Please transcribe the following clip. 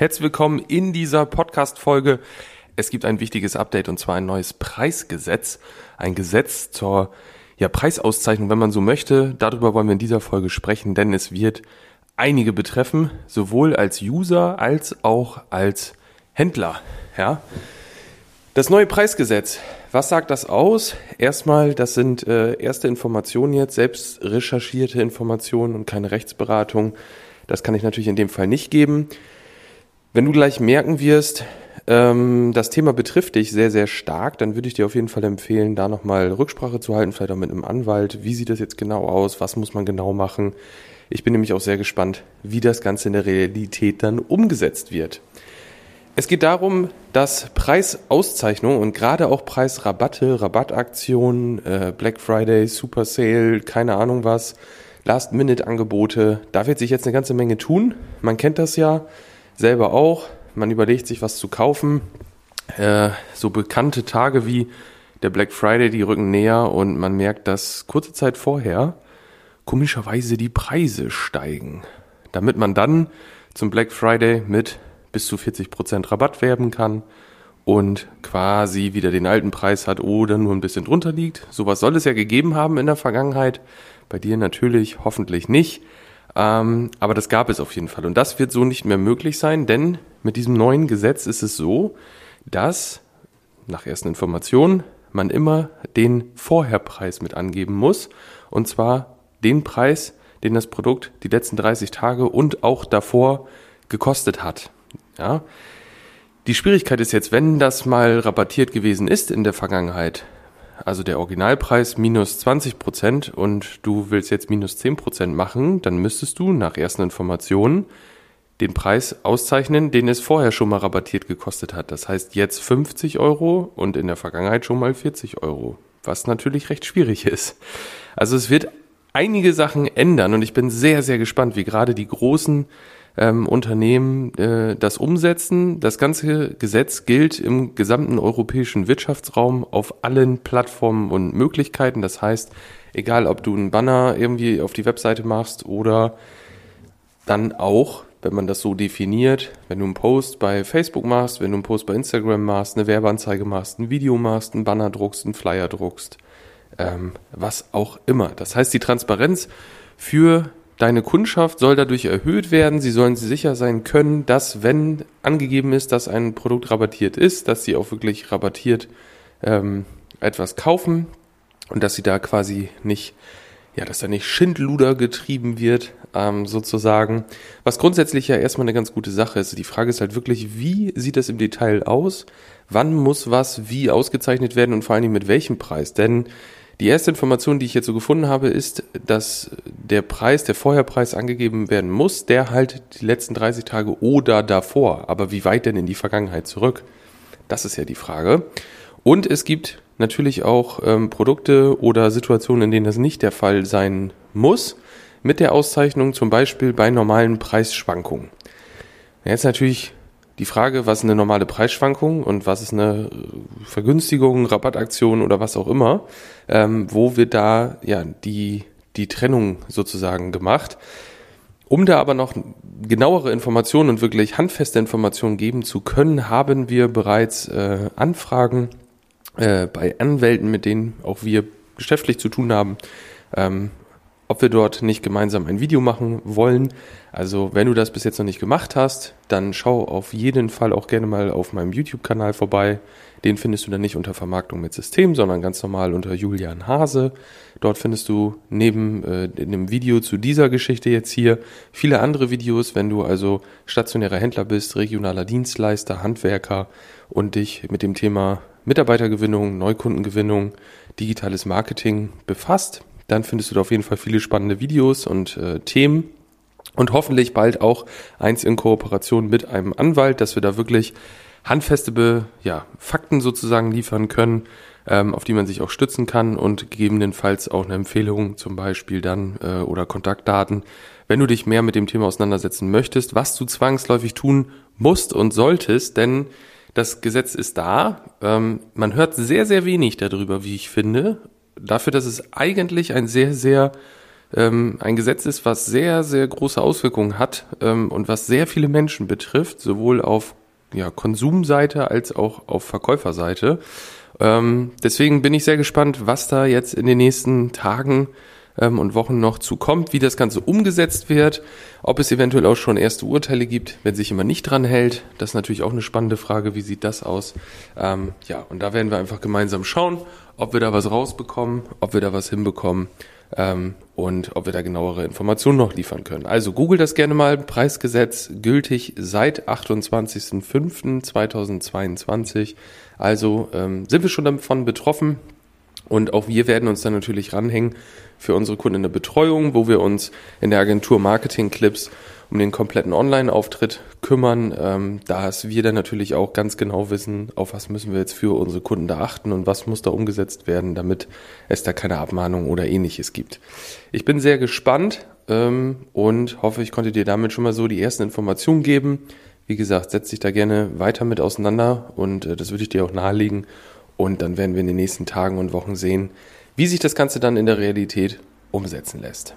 Herzlich willkommen in dieser Podcast-Folge. Es gibt ein wichtiges Update und zwar ein neues Preisgesetz. Ein Gesetz zur ja, Preisauszeichnung, wenn man so möchte. Darüber wollen wir in dieser Folge sprechen, denn es wird einige betreffen, sowohl als User als auch als Händler. Ja. Das neue Preisgesetz, was sagt das aus? Erstmal, das sind äh, erste Informationen jetzt, selbst recherchierte Informationen und keine Rechtsberatung. Das kann ich natürlich in dem Fall nicht geben. Wenn du gleich merken wirst, ähm, das Thema betrifft dich sehr, sehr stark, dann würde ich dir auf jeden Fall empfehlen, da nochmal Rücksprache zu halten, vielleicht auch mit einem Anwalt. Wie sieht das jetzt genau aus? Was muss man genau machen? Ich bin nämlich auch sehr gespannt, wie das Ganze in der Realität dann umgesetzt wird. Es geht darum, dass Preisauszeichnungen und gerade auch Preisrabatte, Rabattaktionen, äh, Black Friday, Super Sale, keine Ahnung was, Last-Minute-Angebote, da wird sich jetzt eine ganze Menge tun. Man kennt das ja selber auch. Man überlegt sich, was zu kaufen. Äh, so bekannte Tage wie der Black Friday, die rücken näher und man merkt, dass kurze Zeit vorher komischerweise die Preise steigen. Damit man dann zum Black Friday mit bis zu 40% Rabatt werben kann und quasi wieder den alten Preis hat oder nur ein bisschen drunter liegt. Sowas soll es ja gegeben haben in der Vergangenheit. Bei dir natürlich hoffentlich nicht. Ähm, aber das gab es auf jeden Fall. Und das wird so nicht mehr möglich sein, denn mit diesem neuen Gesetz ist es so, dass nach ersten Informationen man immer den Vorherpreis mit angeben muss. Und zwar den Preis, den das Produkt die letzten 30 Tage und auch davor gekostet hat. Ja. Die Schwierigkeit ist jetzt, wenn das mal rabattiert gewesen ist in der Vergangenheit, also der Originalpreis minus 20 Prozent und du willst jetzt minus 10 Prozent machen, dann müsstest du nach ersten Informationen den Preis auszeichnen, den es vorher schon mal rabattiert gekostet hat. Das heißt jetzt 50 Euro und in der Vergangenheit schon mal 40 Euro, was natürlich recht schwierig ist. Also es wird einige Sachen ändern und ich bin sehr, sehr gespannt, wie gerade die großen ähm, Unternehmen äh, das umsetzen. Das ganze Gesetz gilt im gesamten europäischen Wirtschaftsraum auf allen Plattformen und Möglichkeiten. Das heißt, egal ob du einen Banner irgendwie auf die Webseite machst oder dann auch, wenn man das so definiert, wenn du einen Post bei Facebook machst, wenn du einen Post bei Instagram machst, eine Werbeanzeige machst, ein Video machst, einen Banner druckst, einen Flyer druckst, ähm, was auch immer. Das heißt, die Transparenz für Deine Kundschaft soll dadurch erhöht werden. Sie sollen sicher sein können, dass, wenn angegeben ist, dass ein Produkt rabattiert ist, dass sie auch wirklich rabattiert ähm, etwas kaufen und dass sie da quasi nicht, ja, dass da nicht Schindluder getrieben wird, ähm, sozusagen. Was grundsätzlich ja erstmal eine ganz gute Sache ist. Die Frage ist halt wirklich, wie sieht das im Detail aus? Wann muss was wie ausgezeichnet werden und vor allen Dingen mit welchem Preis? Denn die erste Information, die ich so gefunden habe, ist, dass der Preis, der Vorherpreis angegeben werden muss, der halt die letzten 30 Tage oder davor. Aber wie weit denn in die Vergangenheit zurück? Das ist ja die Frage. Und es gibt natürlich auch ähm, Produkte oder Situationen, in denen das nicht der Fall sein muss, mit der Auszeichnung zum Beispiel bei normalen Preisschwankungen. Jetzt natürlich die Frage, was ist eine normale Preisschwankung und was ist eine Vergünstigung, Rabattaktion oder was auch immer, ähm, wo wird da ja die, die Trennung sozusagen gemacht. Um da aber noch genauere Informationen und wirklich handfeste Informationen geben zu können, haben wir bereits äh, Anfragen äh, bei Anwälten, mit denen auch wir geschäftlich zu tun haben, ähm, ob wir dort nicht gemeinsam ein Video machen wollen. Also wenn du das bis jetzt noch nicht gemacht hast, dann schau auf jeden Fall auch gerne mal auf meinem YouTube-Kanal vorbei. Den findest du dann nicht unter Vermarktung mit System, sondern ganz normal unter Julian Hase. Dort findest du neben äh, dem Video zu dieser Geschichte jetzt hier viele andere Videos, wenn du also stationärer Händler bist, regionaler Dienstleister, Handwerker und dich mit dem Thema Mitarbeitergewinnung, Neukundengewinnung, digitales Marketing befasst dann findest du da auf jeden Fall viele spannende Videos und äh, Themen. Und hoffentlich bald auch eins in Kooperation mit einem Anwalt, dass wir da wirklich handfeste ja, Fakten sozusagen liefern können, ähm, auf die man sich auch stützen kann und gegebenenfalls auch eine Empfehlung zum Beispiel dann äh, oder Kontaktdaten, wenn du dich mehr mit dem Thema auseinandersetzen möchtest, was du zwangsläufig tun musst und solltest, denn das Gesetz ist da. Ähm, man hört sehr, sehr wenig darüber, wie ich finde dafür, dass es eigentlich ein sehr, sehr ähm, ein Gesetz ist, was sehr, sehr große Auswirkungen hat ähm, und was sehr viele Menschen betrifft, sowohl auf ja, Konsumseite als auch auf Verkäuferseite. Ähm, deswegen bin ich sehr gespannt, was da jetzt in den nächsten Tagen ähm, und Wochen noch zu kommt, wie das Ganze umgesetzt wird, ob es eventuell auch schon erste Urteile gibt, wenn sich jemand nicht dran hält. Das ist natürlich auch eine spannende Frage, wie sieht das aus? Ähm, ja, und da werden wir einfach gemeinsam schauen, ob wir da was rausbekommen, ob wir da was hinbekommen ähm, und ob wir da genauere Informationen noch liefern können. Also google das gerne mal. Preisgesetz gültig seit 28.05.2022. Also ähm, sind wir schon davon betroffen. Und auch wir werden uns dann natürlich ranhängen für unsere Kunden in der Betreuung, wo wir uns in der Agentur Marketing Clips um den kompletten Online-Auftritt kümmern. Ähm, da wir dann natürlich auch ganz genau wissen, auf was müssen wir jetzt für unsere Kunden da achten und was muss da umgesetzt werden, damit es da keine Abmahnung oder ähnliches gibt. Ich bin sehr gespannt ähm, und hoffe, ich konnte dir damit schon mal so die ersten Informationen geben. Wie gesagt, setz dich da gerne weiter mit auseinander und äh, das würde ich dir auch nahelegen. Und dann werden wir in den nächsten Tagen und Wochen sehen, wie sich das Ganze dann in der Realität umsetzen lässt.